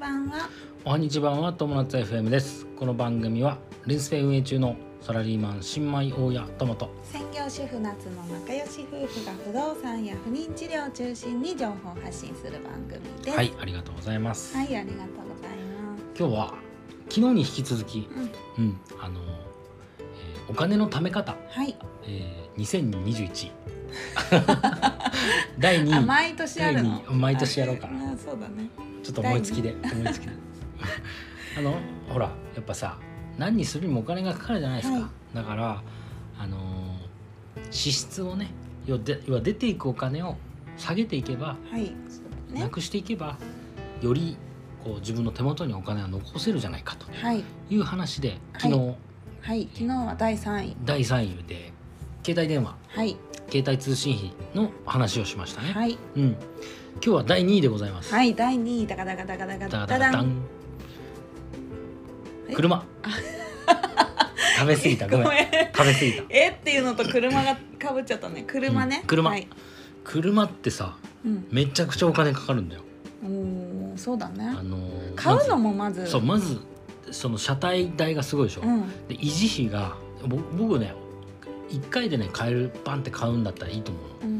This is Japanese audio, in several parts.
版はおはにちばんは友達 FM です。この番組はレンスペ運営中のサラリーマン新米大家友と専業主婦夏の仲良し夫婦が不動産や不妊治療を中心に情報発信する番組です。はいありがとうございます、はい、ありがとうございま今日は昨日に引き続きすうん。うんあの、えーお金の貯め方、はい。えー、2021 第2あ位毎年あるの？毎年やろうかな。あそうだねちょっと思いつきで思いつきで。あのほらやっぱさ何にするにもお金がかかるじゃないですか、はい。だからあのー支出をね要はで要は出ていくお金を下げていけば、はい。ね。なくしていけばよりこう自分の手元にお金が残せるじゃないかと。はい。いう話で昨日、はい。昨日は第三位。第3位で携帯電話。はい。携帯通信費の話をしましたね、はい。うん、今日は第2位でございます、はい第二位。ダカダカダカダカダダダン。ダダン。え？車。食べ過ぎた。ごめん。食べ過ぎた。え？っていうのと車がかぶっちゃったね。車ね、うん車。はい。車ってさうん、めちゃくちゃお金かかるんだよ。おーそうだね。あのー買うのまもまず。ずそうまずその車体代がすごいでしょ、うん。で維持費がぼ僕ね1回でね買えるパンって買うんだったらいいと思うの。うん。で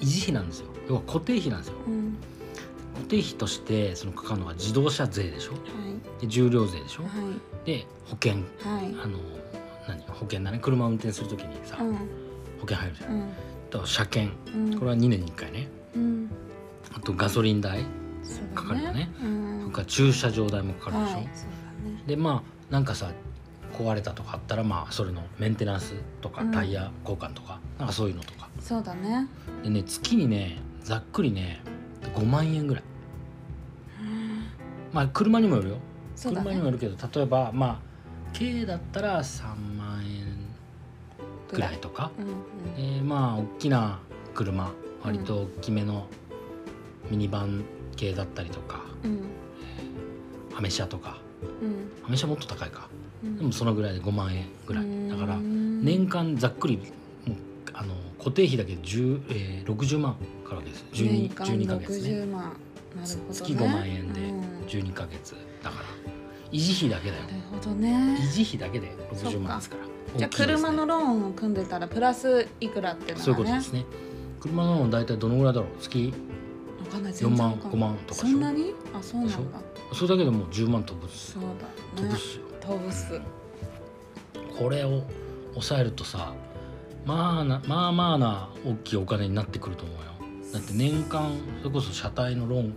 維持費なんですよ。要は固定費なんですよ。うん。固定費としてそのかかるのが自動車税でしょ。はで重量税でしょ。い。はで保険。いはい。あの何？保険だね。車運転するときにさ、うん。保険入るじゃん、うん。あと車検。うん。これは2年に1回ね。うん。あとガソリン代かかるよね。うん。それから駐車場代もかかるでしょ、ね。でまあなんかさ壊れたとかあったらまあそれのメンテナンスとかうん。タイヤ交換とか、なんかそういうのとかそうだね。でね月にねざっくりね5万円ぐらい。まあ車にもよるよ、そうだ車にもよねるけど例えばまあ軽だったら3万円ぐらいとか、うんうん。えーまあ大きな車割と大きめのミニバン系だったりとか、うん。アメ車とか。うん。アメ車もっと高いか。うん。でもそのぐらいで5万円ぐらい。だからうん。年間ざっくりもうあの固定費だけで10、えー、60万かかるわけです。12年間12ヶ月ね。60万。ね。月5万円でうん。12ヶ月だから。維持費だけだよ。なるほどね。維持費だけで60万ですから。じゃ車のローンを組んでたらプラスいくらっていうのそういうことですね。車のローン大体どのぐらいだろう？月わかんない。4万5全然わかんない。万とかそんなに？あそうなんだ。それだけでもう10万飛ぶそうだね。飛ぶっすよ。飛ぶす。これを抑えるとさまあなまあまあな大きいお金になってくると思うよ。だって年間それこそ車体のローン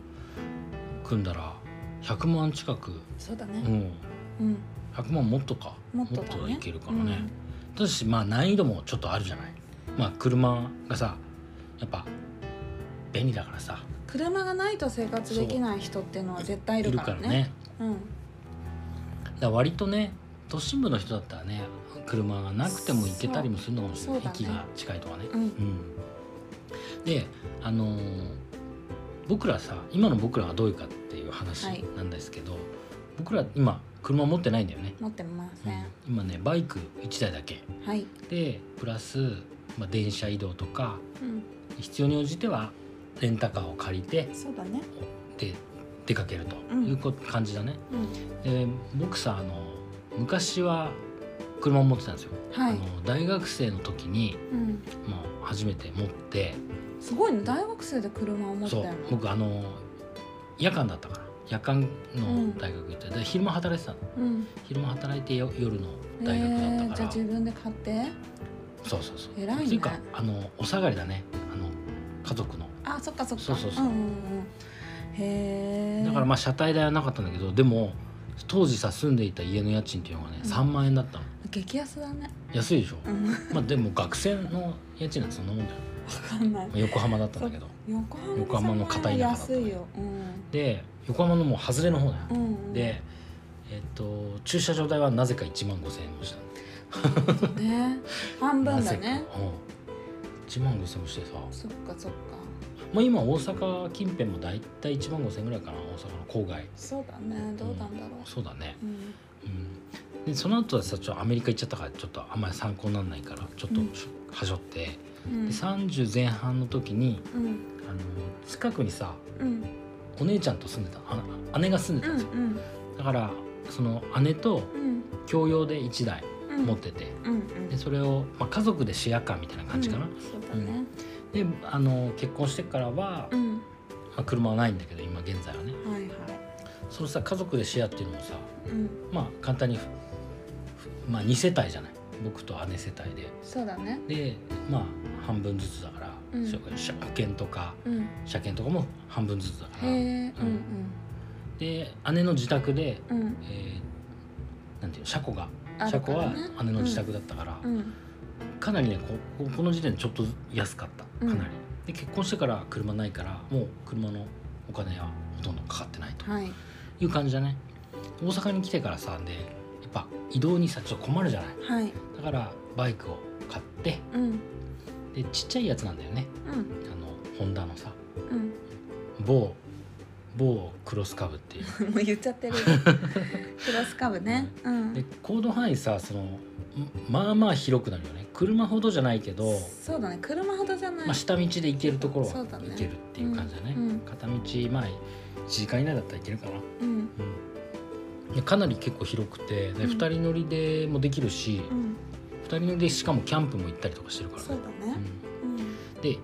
組んだら100万近く。そうだね。うん。うん。100万もっとか。もっといけるからね、ただしまあ難易度もちょっとあるじゃない？まあ車がさやっぱ便利だからさ。車がないと生活できない人っていうのは絶対いいるるかららね。うん。だ割とね都心部の人だったらね車がなくても行けたりもするのかもしれない、ね。駅が近いとかね、うん。うん、であのー僕らさ今の僕らがどういうかっていう話はい。なんですけど、僕ら今車持ってないんだよね、持ってません、うん。今ねバイク1台だけ。はい、でプラス、まあ、電車移動とかうん、必要に応じてはレンタカーを借りてそうだね。で出かけるとうんいうこ感じだね、うん。で僕さあの昔は車を持ってたんですよ、はい。あの大学生の時にうん。もう初めて持って。すごいね。大学生で車を持ってそう。僕あの夜間だったから夜間の大学行って、で昼間働いてたの。うん。昼間働いてよ夜の大学だったえー、から、じゃあ自分で買って。そうそうそう。偉いね。っていうかあのお下がりだね。あの家族の。あそっかそっか。そうそうそう。んんうん。へえだからまあ車体代はなかったんだけどでも当時さ住んでいた家の家賃っていうのがねうん。3万円だったの。激安だね。安いでしょ、うん。まあでも学生の家賃なんてそんなもんだよ。わかんない。横浜だったんだけど。横浜の片田舎だった安いよ。うん。で横浜のもう外れの方だよ、うんうん。でえっと駐車場代はなぜか1万5千円もしたの。ね。半分だね。うん、1万5千円もしてさ。そっかそっかまあ今大阪近辺も大体1万5千円ぐらいかな大阪の郊外。そうだねどうなんだろそうだね。ううん。うん。でその後はさちょっとアメリカ行っちゃったからちょっとあんまり参考にならないからちょっとうん。はしょって、うん。で30前半の時にうん。あの近くにさうん。お姉ちゃんと住んでた。あ姉が住んでうたんですよ、んうん。だからその姉とうん。共用で1台うん持ってて、うんうんでそれを、まあ、家族でシェアカーみたいな感じかな、うんそうだねであの結婚してからは、まうん。あ、車はないんだけど今現在はね。はいはい。そのさ家族でシェアっていうのもさうん。まあ簡単にまあ2世帯じゃない。僕と姉世帯で。そうだね。でまあ半分ずつだから、うん。車保険とかうん。車検とかも半分ずつだから。うん。で姉の自宅で、うん。うんえーなんていうの車庫が車庫は姉の自宅だったから、うんかなりねこここの時点でちょっと安かった。うん。かなり、で結婚してから車ないからもう車のお金はほとんどかかってないと。はい。いう感じだね。大阪に来てからさでやっぱ移動にさちょっと困るじゃない。はい。だからバイクを買ってうん。でちっちゃいやつなんだよね。うん。あのホンダのさ。うん。某某クロスカブっていう。もう言っちゃってる。クロスカブね。うん。で行動範囲さそのんまあまあ広くなるよね車ほどじゃないけど、そうだね。車ほどじゃない。まあ、下道で行けるところは行けるっていう感じだね。うん。うん。片道まあ1時間以内だったらいけるかな、うん。うん、でかなり結構広くてで、うん。2人乗りでもできるしうん。2人乗りでしかもキャンプも行ったりとかしてるからそうね、だねで維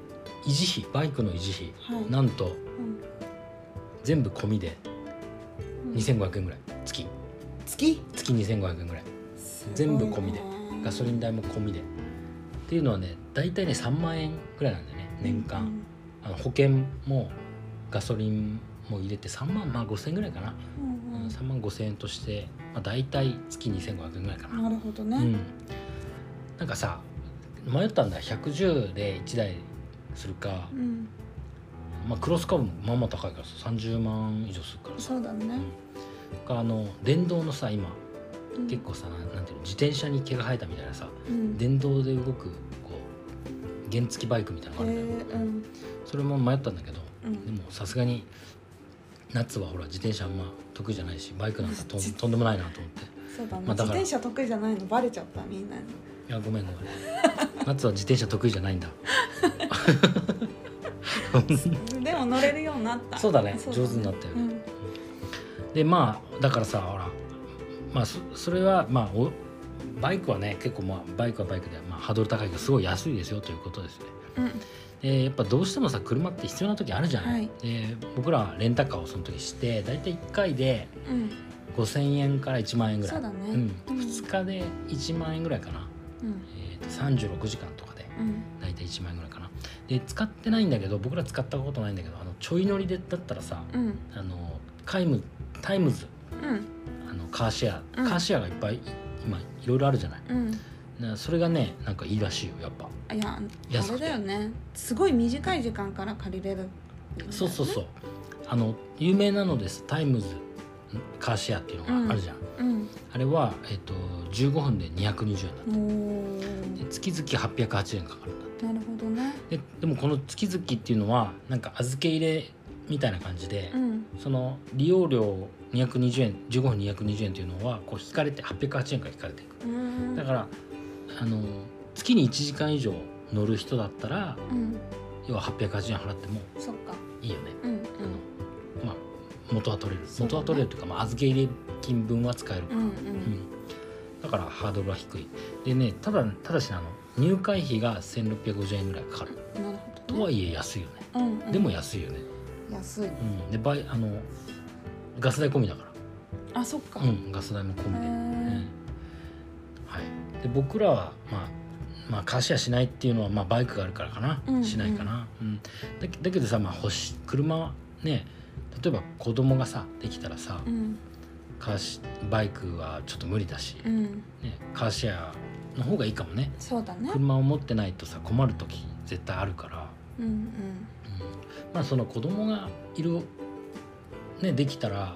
持費バイクの維持費はい。なんとうん。全部込みでうん。2500円ぐらい。月。月？月2500円ぐらい。全部込みでガソリン代も込みで。っていうのはね大体ね3万円ぐらいなんだよね年間、あの保険もガソリンも入れて3万まあ5千円ぐらいかな、うんうん。3万5千円として、まあ、大体月2500円ぐらいかな、なるほどね。うん、なんかさ迷ったんだ110で1台するか、うん。まあ、クロスカブもまあまあ高いからさ30万以上するからさ。そうだね。あの電動のさ今うん結構さなんていうの自転車に毛が生えたみたいなさうん。電動で動くこう原付バイクみたいなのがあるんだよ、うん。それも迷ったんだけどうん。でもさすがに夏はほら自転車あんま得意じゃないしバイクなんかとん とんでもないなと思って。そうだね。まあだ自転車得意じゃないのバレちゃったみんなに。いやごめんごめん。夏は自転車得意じゃないんだ。でも乗れるようになった。そうだね。そう上手になったよね、うん。でまあだからさほらまあそそれはまあおバイクはね結構まあバイクはバイクで、まあ、ハードル高いけどすごい安いですよということですね。うん。でやっぱどうしてもさ車って必要な時あるじゃない、はい。で僕らはレンタカーをその時して大体1回でうん。5000円から1万円ぐらい。そうん。うん。2日で1万円ぐらいかな、うん。えー、と36時間とかでうん。大体1万円ぐらいかな。で使ってないんだけど僕ら使ったことないんだけどあのちょい乗りでだったらさうん。あのタイムタイムズカーシェア、うん。カーシェアがいっぱい今いろいろあるじゃない。うん。それがねなんかいいらしいよやっぱ。あいや安くて。あれだよね。すごい短い時間から借りれるね。そうそうそう。あの有名なのです。タイムズカーシェアっていうのがあるじゃん、うん。あれは、えっと15分で220円だおー。で月々880円かかるんだなるほどね。ででもこの月々っていうのはなんか預け入れみたいな感じで、うん。その利用料220円15分220円っていうのはこう引かれて880円から引かれていく。うん。だからあの月に1時間以上乗る人だったらうん。要は880円払ってもいいよね、うんうん。あのまあ元は取れる。元は取れるというか、まあ、預け入れ金分は使える。から、うんうん。うん。だからハードルは低い。でねただただしあの入会費が1650円ぐらいかかる。なるほどね。とはいえ安いよね、うんうん。でも安いよね、安い。うん、で倍あのガス代込みだかあそっか。らうんガス代も込みで、はい。で僕らはまあまあカーシェアしないっていうのはまあバイクがあるからかな、うんしないかな、うん、だけだけどさまあ欲し車はね例えば子供がさできたらさ、うん。カーシバイクはちょっと無理だし、うん。ね、カーシェアの方がいいかもね。そうだね。車を持ってないとさ困る時絶対あるから、うんうん。うん、まあその子供がいるねできたら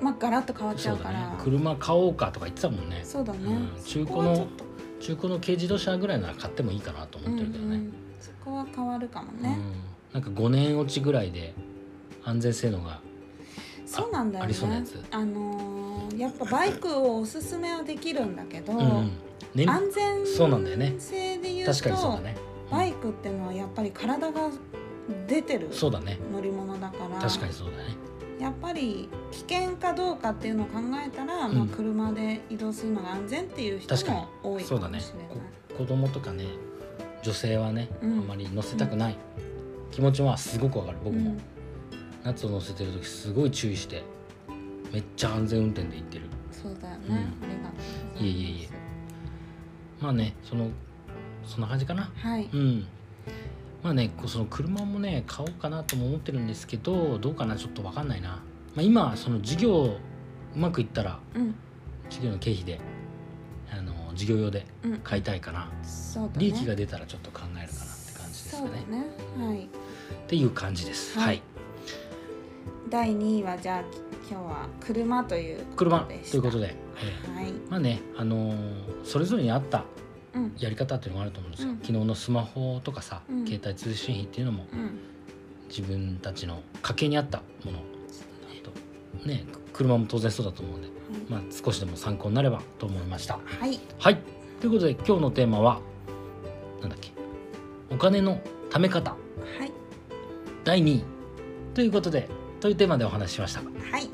まあガラッと変わっちそうだねゃうから車買おうかとか言ってたもんね。そうだね。うん。中古の中古の軽自動車ぐらいなら買ってもいいかなと思ってるけどね、うんうんそこは変わるかもうん。ねなんか5年落ちぐらいで安全性能がそうなんだよね。ありそうなやつ。あのーやっぱバイクをおすすめはできるんだけどうんうん。ね安全そうなんだよね。性で言う確かにそうだとね。バイクってのはやっぱり体が出てる乗り物だから。確かにそうだねやっぱり危険かどうかっていうのを考えたら、うん。まあ、車で移動するのが安全っていう人も多いかもしれない。こ子供とかね女性はね、うん。あまり乗せたくない、気持ちはすごくわかる僕も、うん。夏を乗せてる時すごい注意してめっちゃ安全運転で行ってる。そうだよね、うん。ありがとういえいえいえ。まあねそのそんな感じかな。はい、うんまあねこうその車もね買おうかなとも思ってるんですけどどうかなちょっと分かんないな、まあ、今その事業うまくいったらうん。事業の経費であの事業用でうん。買いたいかな、そうだね。利益が出たらちょっと考えるかなって感じですかね。ね。はい。っていう感じです。はい。はい。第2位はじゃあ今日は車という車ということで、えはい。ーまあねあのーそれぞれに合ったうんやり方っていうのがあると思うんですよ、うん。昨日のスマホとかさ、うん。携帯通信費っていうのもうん。自分たちの家計に合ったものあと。ね車も当然そうだと思うんで、まあ、少しでも参考になればと思いました。はい。はい。ということで今日のテーマはなんだっけお金の貯め方。はい。第2位。ということでというテーマでお話ししました。はい